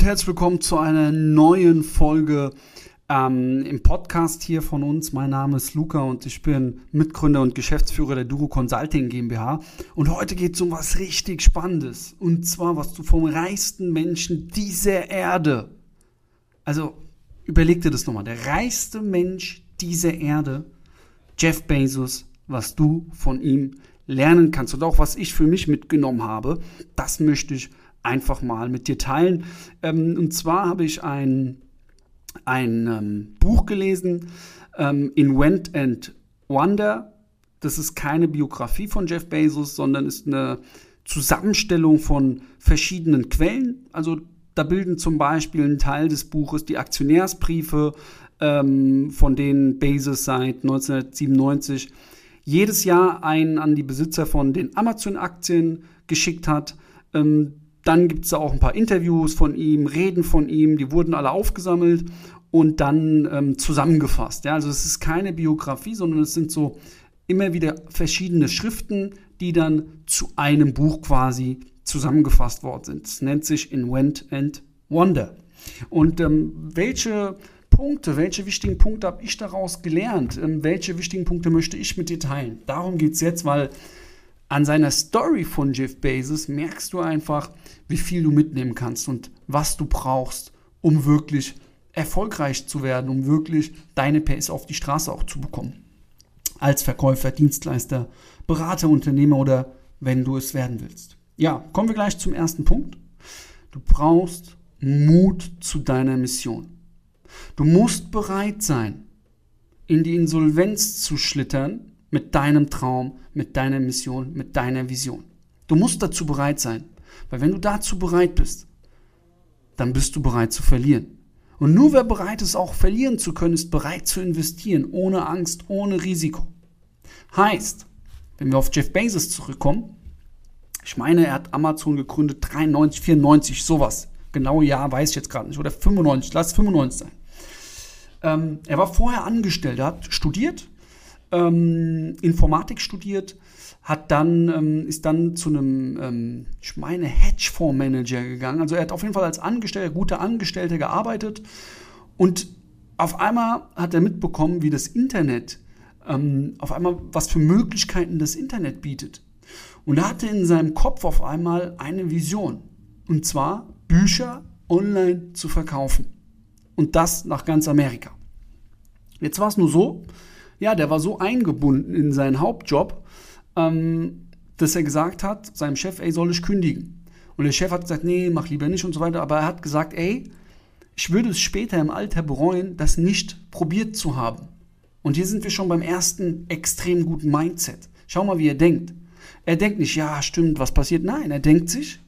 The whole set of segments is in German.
und herzlich willkommen zu einer neuen Folge ähm, im Podcast hier von uns. Mein Name ist Luca und ich bin Mitgründer und Geschäftsführer der Duro Consulting GmbH. Und heute geht es um was richtig Spannendes. Und zwar, was du vom reichsten Menschen dieser Erde. Also überleg dir das nochmal. Der reichste Mensch dieser Erde, Jeff Bezos, was du von ihm lernen kannst und auch was ich für mich mitgenommen habe, das möchte ich einfach mal mit dir teilen. Ähm, und zwar habe ich ein, ein ähm, Buch gelesen, ähm, Invent and Wonder. Das ist keine Biografie von Jeff Bezos, sondern ist eine Zusammenstellung von verschiedenen Quellen. Also da bilden zum Beispiel einen Teil des Buches die Aktionärsbriefe, ähm, von denen Bezos seit 1997 jedes Jahr einen an die Besitzer von den Amazon-Aktien geschickt hat. Ähm, dann gibt es da auch ein paar Interviews von ihm, Reden von ihm, die wurden alle aufgesammelt und dann ähm, zusammengefasst. Ja, also es ist keine Biografie, sondern es sind so immer wieder verschiedene Schriften, die dann zu einem Buch quasi zusammengefasst worden sind. Es nennt sich Invent and Wonder. Und ähm, welche Punkte, welche wichtigen Punkte habe ich daraus gelernt? Ähm, welche wichtigen Punkte möchte ich mit dir teilen? Darum geht es jetzt, weil an seiner Story von Jeff Bezos merkst du einfach, wie viel du mitnehmen kannst und was du brauchst, um wirklich erfolgreich zu werden, um wirklich deine PS auf die Straße auch zu bekommen. Als Verkäufer, Dienstleister, Berater, Unternehmer oder wenn du es werden willst. Ja, kommen wir gleich zum ersten Punkt. Du brauchst Mut zu deiner Mission. Du musst bereit sein, in die Insolvenz zu schlittern, mit deinem Traum, mit deiner Mission, mit deiner Vision. Du musst dazu bereit sein, weil wenn du dazu bereit bist, dann bist du bereit zu verlieren. Und nur wer bereit ist, auch verlieren zu können, ist bereit zu investieren, ohne Angst, ohne Risiko. Heißt, wenn wir auf Jeff Bezos zurückkommen, ich meine, er hat Amazon gegründet, 93, 94, sowas. Genau ja, weiß ich jetzt gerade nicht. Oder 95, lass 95 sein. Ähm, er war vorher angestellt, er hat studiert, ähm, Informatik studiert, hat dann, ähm, ist dann zu einem, ähm, ich meine, Hedgefondsmanager gegangen. Also er hat auf jeden Fall als Angestellter, guter Angestellter gearbeitet und auf einmal hat er mitbekommen, wie das Internet, ähm, auf einmal, was für Möglichkeiten das Internet bietet. Und er hatte in seinem Kopf auf einmal eine Vision. Und zwar Bücher online zu verkaufen. Und das nach ganz Amerika. Jetzt war es nur so, ja, der war so eingebunden in seinen Hauptjob, ähm, dass er gesagt hat, seinem Chef, ey, soll ich kündigen? Und der Chef hat gesagt, nee, mach lieber nicht und so weiter. Aber er hat gesagt, ey, ich würde es später im Alter bereuen, das nicht probiert zu haben. Und hier sind wir schon beim ersten extrem guten Mindset. Schau mal, wie er denkt. Er denkt nicht, ja, stimmt, was passiert? Nein, er denkt sich,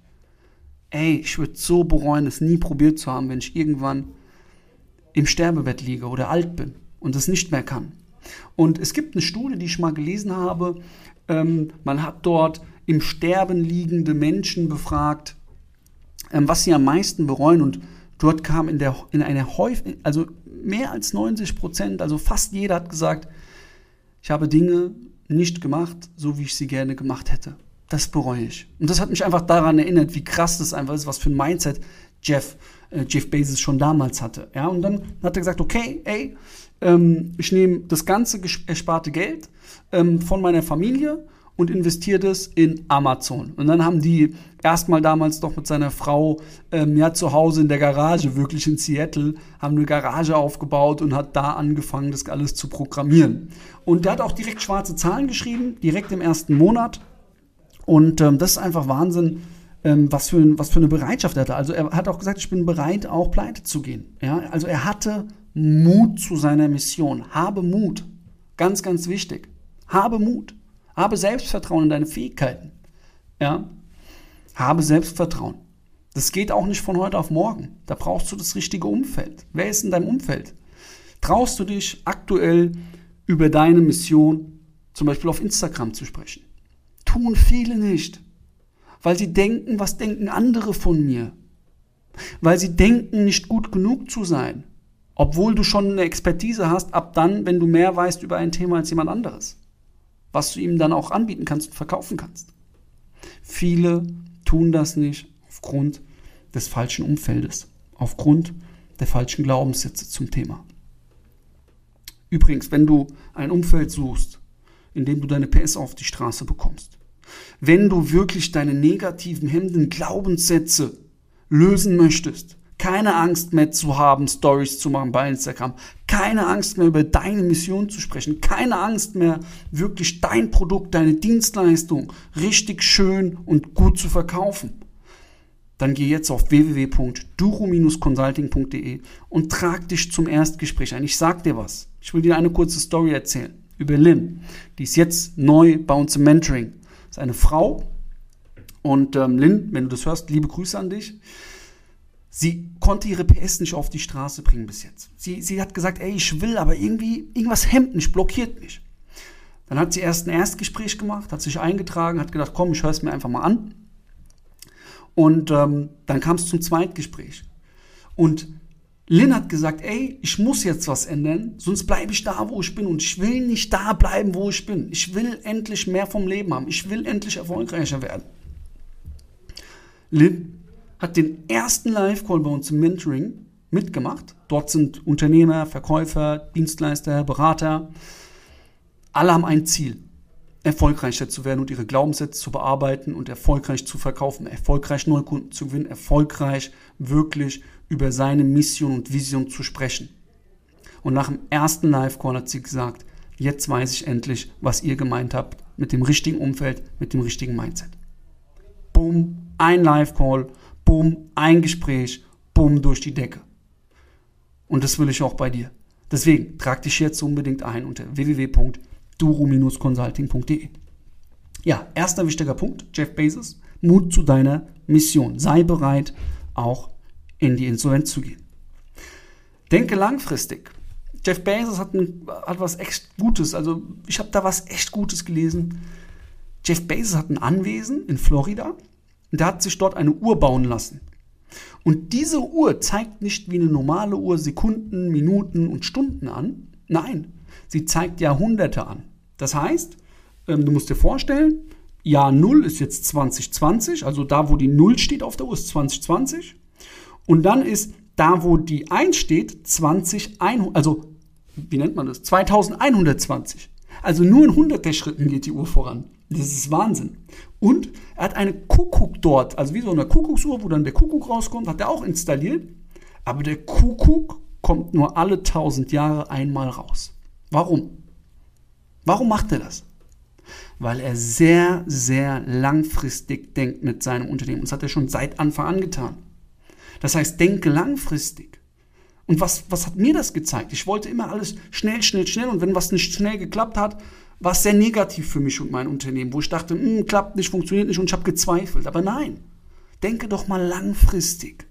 ey, ich würde so bereuen, es nie probiert zu haben, wenn ich irgendwann im Sterbebett liege oder alt bin und es nicht mehr kann. Und es gibt eine Studie, die ich mal gelesen habe. Ähm, man hat dort im Sterben liegende Menschen befragt, ähm, was sie am meisten bereuen. Und dort kam in, der, in einer häufig, also mehr als 90 Prozent, also fast jeder hat gesagt, ich habe Dinge nicht gemacht, so wie ich sie gerne gemacht hätte. Das bereue ich. Und das hat mich einfach daran erinnert, wie krass das einfach ist, was für ein Mindset Jeff, äh, Jeff Bezos schon damals hatte. Ja, und dann hat er gesagt, okay, ey, ähm, ich nehme das ganze ersparte Geld ähm, von meiner Familie und investiere das in Amazon. Und dann haben die erstmal damals doch mit seiner Frau ähm, ja zu Hause in der Garage, wirklich in Seattle, haben eine Garage aufgebaut und hat da angefangen, das alles zu programmieren. Und der hat auch direkt schwarze Zahlen geschrieben, direkt im ersten Monat. Und ähm, das ist einfach Wahnsinn, ähm, was, für, was für eine Bereitschaft er hatte. Also er hat auch gesagt, ich bin bereit, auch pleite zu gehen. Ja? Also er hatte Mut zu seiner Mission. Habe Mut. Ganz, ganz wichtig. Habe Mut. Habe Selbstvertrauen in deine Fähigkeiten. Ja? Habe Selbstvertrauen. Das geht auch nicht von heute auf morgen. Da brauchst du das richtige Umfeld. Wer ist in deinem Umfeld? Traust du dich aktuell über deine Mission zum Beispiel auf Instagram zu sprechen? Tun viele nicht, weil sie denken, was denken andere von mir? Weil sie denken, nicht gut genug zu sein obwohl du schon eine Expertise hast, ab dann, wenn du mehr weißt über ein Thema als jemand anderes, was du ihm dann auch anbieten kannst und verkaufen kannst. Viele tun das nicht aufgrund des falschen Umfeldes. aufgrund der falschen Glaubenssätze zum Thema. Übrigens, wenn du ein Umfeld suchst, in dem du deine PS auf die Straße bekommst, wenn du wirklich deine negativen, hemmenden Glaubenssätze lösen möchtest, keine Angst mehr zu haben, Stories zu machen bei Instagram, keine Angst mehr über deine Mission zu sprechen, keine Angst mehr wirklich dein Produkt, deine Dienstleistung richtig schön und gut zu verkaufen. Dann geh jetzt auf www.duro-consulting.de und trag dich zum Erstgespräch ein. Ich sag dir was. Ich will dir eine kurze Story erzählen über Lynn. Die ist jetzt neu bei uns im Mentoring. Das ist eine Frau. Und ähm, Lynn, wenn du das hörst, liebe Grüße an dich. Sie konnte ihre PS nicht auf die Straße bringen bis jetzt. Sie, sie hat gesagt, ey, ich will, aber irgendwie, irgendwas hemmt mich, blockiert mich. Dann hat sie erst ein Erstgespräch gemacht, hat sich eingetragen, hat gedacht, komm, ich höre es mir einfach mal an. Und ähm, dann kam es zum Zweitgespräch. Und Lynn hat gesagt, ey, ich muss jetzt was ändern, sonst bleibe ich da, wo ich bin. Und ich will nicht da bleiben, wo ich bin. Ich will endlich mehr vom Leben haben. Ich will endlich erfolgreicher werden. Lynn hat den ersten Live-Call bei uns im Mentoring mitgemacht. Dort sind Unternehmer, Verkäufer, Dienstleister, Berater. Alle haben ein Ziel, erfolgreicher zu werden und ihre Glaubenssätze zu bearbeiten und erfolgreich zu verkaufen, erfolgreich neue Kunden zu gewinnen, erfolgreich wirklich über seine Mission und Vision zu sprechen. Und nach dem ersten Live-Call hat sie gesagt, jetzt weiß ich endlich, was ihr gemeint habt mit dem richtigen Umfeld, mit dem richtigen Mindset. Boom, ein Live-Call bumm, ein Gespräch, bumm, durch die Decke. Und das will ich auch bei dir. Deswegen trag dich jetzt unbedingt ein unter www.duro-consulting.de. Ja, erster wichtiger Punkt, Jeff Bezos, Mut zu deiner Mission. Sei bereit, auch in die Insolvenz zu gehen. Denke langfristig. Jeff Bezos hat, ein, hat was echt Gutes, also ich habe da was echt Gutes gelesen. Jeff Bezos hat ein Anwesen in Florida und der hat sich dort eine Uhr bauen lassen. Und diese Uhr zeigt nicht wie eine normale Uhr Sekunden, Minuten und Stunden an. Nein, sie zeigt Jahrhunderte an. Das heißt, ähm, du musst dir vorstellen, Jahr 0 ist jetzt 2020, also da, wo die 0 steht auf der Uhr, ist 2020. Und dann ist da, wo die 1 steht, 2100, also wie nennt man das? 2120. Also nur in hunderter Schritten geht die Uhr voran. Das ist Wahnsinn. Und er hat eine Kuckuck dort, also wie so eine Kuckucksuhr, wo dann der Kuckuck rauskommt, hat er auch installiert. Aber der Kuckuck kommt nur alle 1000 Jahre einmal raus. Warum? Warum macht er das? Weil er sehr, sehr langfristig denkt mit seinem Unternehmen. Und das hat er schon seit Anfang an getan. Das heißt, denke langfristig. Und was, was hat mir das gezeigt? Ich wollte immer alles schnell, schnell, schnell. Und wenn was nicht schnell geklappt hat, war sehr negativ für mich und mein Unternehmen, wo ich dachte, hm, klappt nicht, funktioniert nicht und ich habe gezweifelt. Aber nein, denke doch mal langfristig.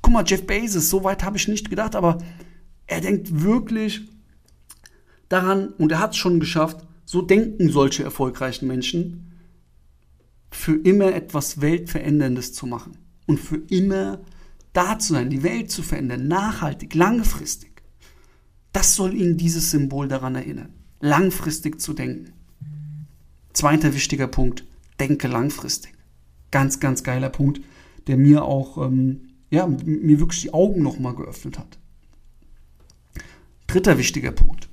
Guck mal, Jeff Bezos, so weit habe ich nicht gedacht, aber er denkt wirklich daran und er hat es schon geschafft, so denken solche erfolgreichen Menschen, für immer etwas Weltveränderndes zu machen und für immer da zu sein, die Welt zu verändern, nachhaltig, langfristig. Das soll ihn dieses Symbol daran erinnern langfristig zu denken. Zweiter wichtiger Punkt, denke langfristig. Ganz, ganz geiler Punkt, der mir auch, ähm, ja, mir wirklich die Augen nochmal geöffnet hat. Dritter wichtiger Punkt.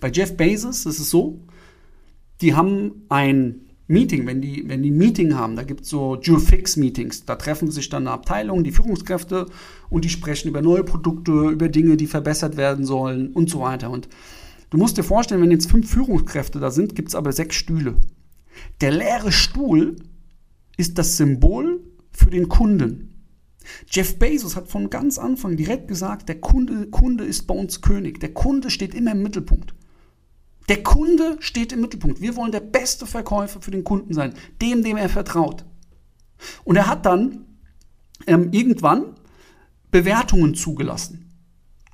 Bei Jeff Bezos ist es so, die haben ein Meeting, wenn die, wenn die ein Meeting haben, da gibt es so Jure-Fix-Meetings, da treffen sich dann eine Abteilung, die Führungskräfte und die sprechen über neue Produkte, über Dinge, die verbessert werden sollen und so weiter. Und Du musst dir vorstellen, wenn jetzt fünf Führungskräfte da sind, gibt es aber sechs Stühle. Der leere Stuhl ist das Symbol für den Kunden. Jeff Bezos hat von ganz Anfang direkt gesagt, der Kunde, Kunde ist bei uns König. Der Kunde steht immer im Mittelpunkt. Der Kunde steht im Mittelpunkt. Wir wollen der beste Verkäufer für den Kunden sein, dem, dem er vertraut. Und er hat dann ähm, irgendwann Bewertungen zugelassen.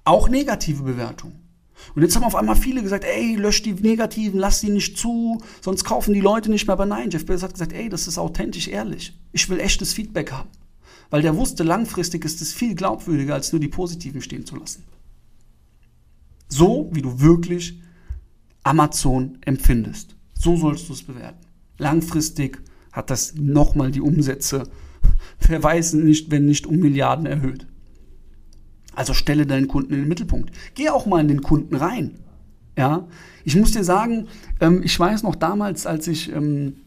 Auch negative Bewertungen. Und jetzt haben auf einmal viele gesagt, ey, lösch die Negativen, lass die nicht zu, sonst kaufen die Leute nicht mehr. Aber nein, Jeff Bezos hat gesagt, ey, das ist authentisch ehrlich. Ich will echtes Feedback haben. Weil der wusste, langfristig ist es viel glaubwürdiger, als nur die Positiven stehen zu lassen. So, wie du wirklich Amazon empfindest. So sollst du es bewerten. Langfristig hat das nochmal die Umsätze Wer weiß nicht, wenn nicht um Milliarden erhöht. Also stelle deinen Kunden in den Mittelpunkt. Geh auch mal in den Kunden rein. Ja, ich muss dir sagen, ähm, ich weiß noch damals, als ich ähm,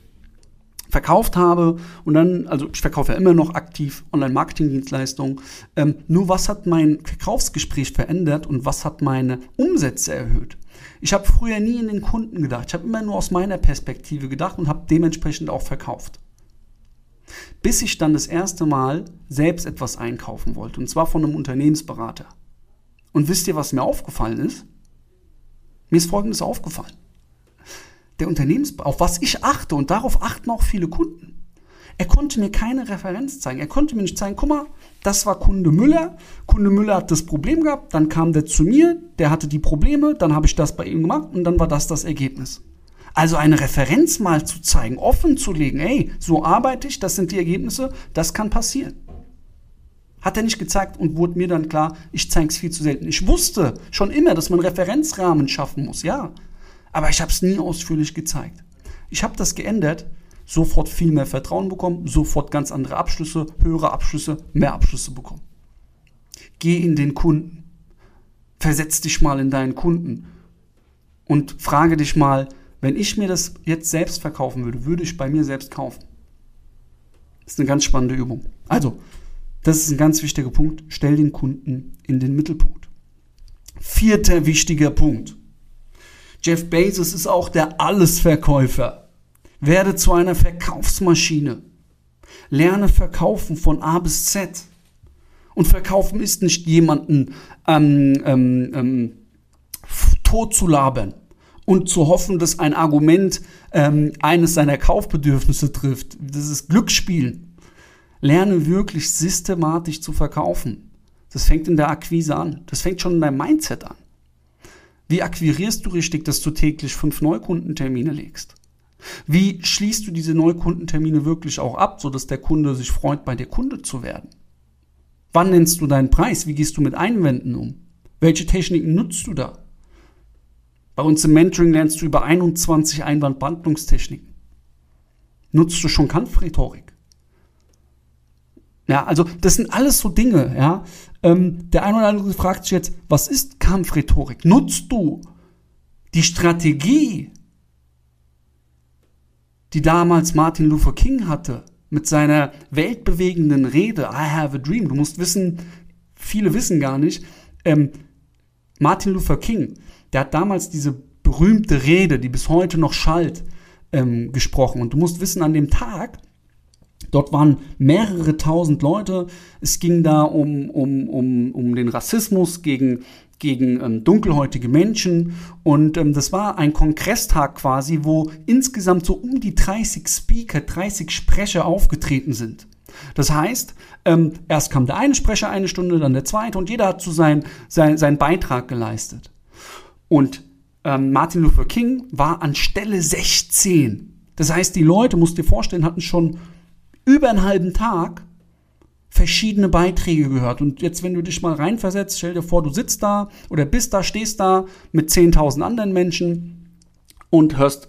verkauft habe und dann, also ich verkaufe ja immer noch aktiv Online-Marketing-Dienstleistungen. Ähm, nur was hat mein Verkaufsgespräch verändert und was hat meine Umsätze erhöht? Ich habe früher nie in den Kunden gedacht. Ich habe immer nur aus meiner Perspektive gedacht und habe dementsprechend auch verkauft bis ich dann das erste Mal selbst etwas einkaufen wollte, und zwar von einem Unternehmensberater. Und wisst ihr, was mir aufgefallen ist? Mir ist Folgendes aufgefallen. Der Unternehmensberater, auf was ich achte, und darauf achten auch viele Kunden. Er konnte mir keine Referenz zeigen. Er konnte mir nicht zeigen, guck mal, das war Kunde Müller. Kunde Müller hat das Problem gehabt, dann kam der zu mir, der hatte die Probleme, dann habe ich das bei ihm gemacht und dann war das das Ergebnis. Also eine Referenz mal zu zeigen, offen zu legen, ey, so arbeite ich, das sind die Ergebnisse, das kann passieren. Hat er nicht gezeigt und wurde mir dann klar, ich zeige es viel zu selten. Ich wusste schon immer, dass man Referenzrahmen schaffen muss, ja. Aber ich habe es nie ausführlich gezeigt. Ich habe das geändert, sofort viel mehr Vertrauen bekommen, sofort ganz andere Abschlüsse, höhere Abschlüsse, mehr Abschlüsse bekommen. Geh in den Kunden. Versetz dich mal in deinen Kunden und frage dich mal, wenn ich mir das jetzt selbst verkaufen würde, würde ich bei mir selbst kaufen. Das ist eine ganz spannende Übung. Also, das ist ein ganz wichtiger Punkt. Stell den Kunden in den Mittelpunkt. Vierter wichtiger Punkt. Jeff Bezos ist auch der Allesverkäufer. Werde zu einer Verkaufsmaschine. Lerne verkaufen von A bis Z. Und verkaufen ist nicht jemanden ähm, ähm, ähm, tot zu labern und zu hoffen, dass ein Argument ähm, eines seiner Kaufbedürfnisse trifft. Das ist Glücksspielen. Lerne wirklich systematisch zu verkaufen. Das fängt in der Akquise an. Das fängt schon in deinem Mindset an. Wie akquirierst du richtig, dass du täglich fünf Neukundentermine legst? Wie schließt du diese Neukundentermine wirklich auch ab, sodass der Kunde sich freut, bei dir Kunde zu werden? Wann nennst du deinen Preis? Wie gehst du mit Einwänden um? Welche Techniken nutzt du da? Bei uns im Mentoring lernst du über 21 Einwandbehandlungstechniken. Nutzt du schon Kampfrhetorik? Ja, also das sind alles so Dinge, ja. Ähm, der eine oder andere fragt sich jetzt, was ist Kampfrhetorik? Nutzt du die Strategie, die damals Martin Luther King hatte, mit seiner weltbewegenden Rede, I have a dream. Du musst wissen, viele wissen gar nicht, ähm, Martin Luther King, der hat damals diese berühmte Rede, die bis heute noch schallt, ähm, gesprochen. Und du musst wissen, an dem Tag, dort waren mehrere tausend Leute. Es ging da um, um, um, um den Rassismus gegen, gegen ähm, dunkelhäutige Menschen. Und ähm, das war ein Kongresstag quasi, wo insgesamt so um die 30 Speaker, 30 Sprecher aufgetreten sind. Das heißt, ähm, erst kam der eine Sprecher eine Stunde, dann der zweite und jeder hat zu so sein, sein, seinen Beitrag geleistet. Und ähm, Martin Luther King war an Stelle 16. Das heißt, die Leute, musst dir vorstellen, hatten schon über einen halben Tag verschiedene Beiträge gehört. Und jetzt, wenn du dich mal reinversetzt, stell dir vor, du sitzt da oder bist da, stehst da mit 10.000 anderen Menschen und hörst,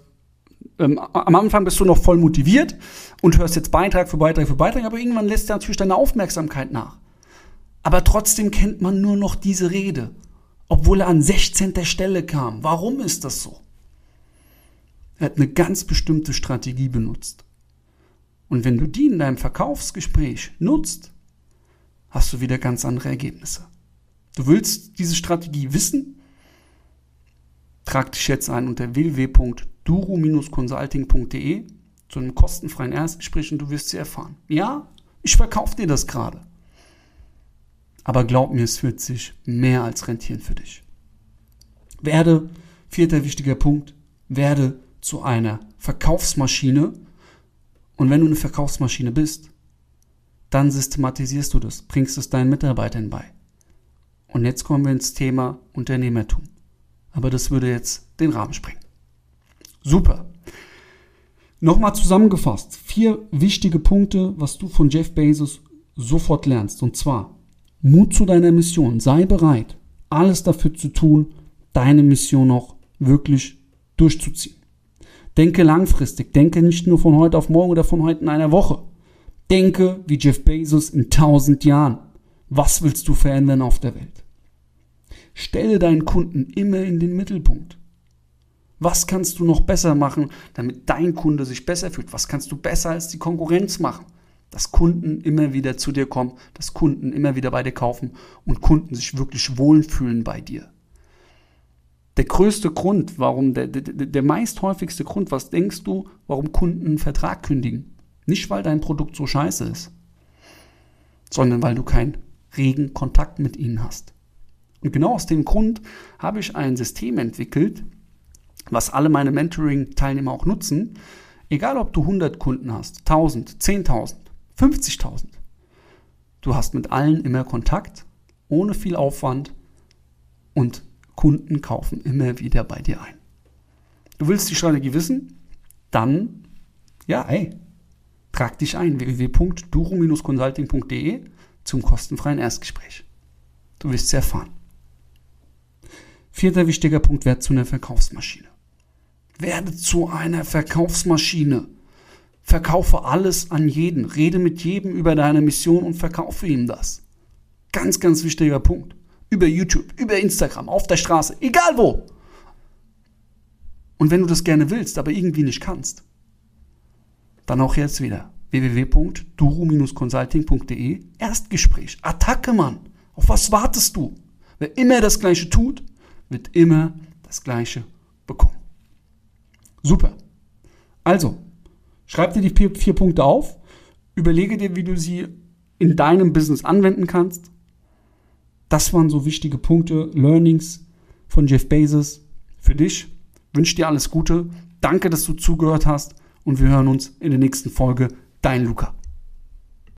ähm, am Anfang bist du noch voll motiviert und hörst jetzt Beitrag für Beitrag für Beitrag, aber irgendwann lässt natürlich deine Aufmerksamkeit nach. Aber trotzdem kennt man nur noch diese Rede obwohl er an 16. Stelle kam. Warum ist das so? Er hat eine ganz bestimmte Strategie benutzt. Und wenn du die in deinem Verkaufsgespräch nutzt, hast du wieder ganz andere Ergebnisse. Du willst diese Strategie wissen? Trag dich jetzt ein unter www.duro-consulting.de zu einem kostenfreien Erstgespräch und du wirst sie erfahren. Ja, ich verkaufe dir das gerade. Aber glaub mir, es wird sich mehr als rentieren für dich. Werde, vierter wichtiger Punkt, werde zu einer Verkaufsmaschine. Und wenn du eine Verkaufsmaschine bist, dann systematisierst du das, bringst es deinen Mitarbeitern bei. Und jetzt kommen wir ins Thema Unternehmertum. Aber das würde jetzt den Rahmen sprengen. Super. Nochmal zusammengefasst, vier wichtige Punkte, was du von Jeff Bezos sofort lernst. Und zwar, Mut zu deiner Mission. Sei bereit, alles dafür zu tun, deine Mission noch wirklich durchzuziehen. Denke langfristig. Denke nicht nur von heute auf morgen oder von heute in einer Woche. Denke wie Jeff Bezos in tausend Jahren. Was willst du verändern auf der Welt? Stelle deinen Kunden immer in den Mittelpunkt. Was kannst du noch besser machen, damit dein Kunde sich besser fühlt? Was kannst du besser als die Konkurrenz machen? Dass Kunden immer wieder zu dir kommen, dass Kunden immer wieder bei dir kaufen und Kunden sich wirklich wohlfühlen bei dir. Der größte Grund, warum, der, der, der meist häufigste Grund, was denkst du, warum Kunden einen Vertrag kündigen? Nicht, weil dein Produkt so scheiße ist, sondern weil du keinen regen Kontakt mit ihnen hast. Und genau aus dem Grund habe ich ein System entwickelt, was alle meine Mentoring-Teilnehmer auch nutzen. Egal, ob du 100 Kunden hast, 1000, 10.000, 50.000. Du hast mit allen immer Kontakt, ohne viel Aufwand und Kunden kaufen immer wieder bei dir ein. Du willst die Strategie wissen? Dann, ja, hey, trag dich ein www.duro-consulting.de zum kostenfreien Erstgespräch. Du wirst es erfahren. Vierter wichtiger Punkt, werd zu einer Verkaufsmaschine. Werde zu einer Verkaufsmaschine. Verkaufe alles an jeden. Rede mit jedem über deine Mission und verkaufe ihm das. Ganz, ganz wichtiger Punkt. Über YouTube, über Instagram, auf der Straße, egal wo. Und wenn du das gerne willst, aber irgendwie nicht kannst, dann auch jetzt wieder www.duru-consulting.de Erstgespräch. Attacke, Mann. Auf was wartest du? Wer immer das Gleiche tut, wird immer das Gleiche bekommen. Super. Also, schreib dir die vier, Punkte auf, überlege dir, wie du sie in deinem Business anwenden kannst. Das waren so wichtige Punkte, Learnings von Jeff Bezos für dich. Wünsche dir alles Gute. Danke, dass du zugehört hast und wir hören uns in der nächsten Folge. Dein Luca.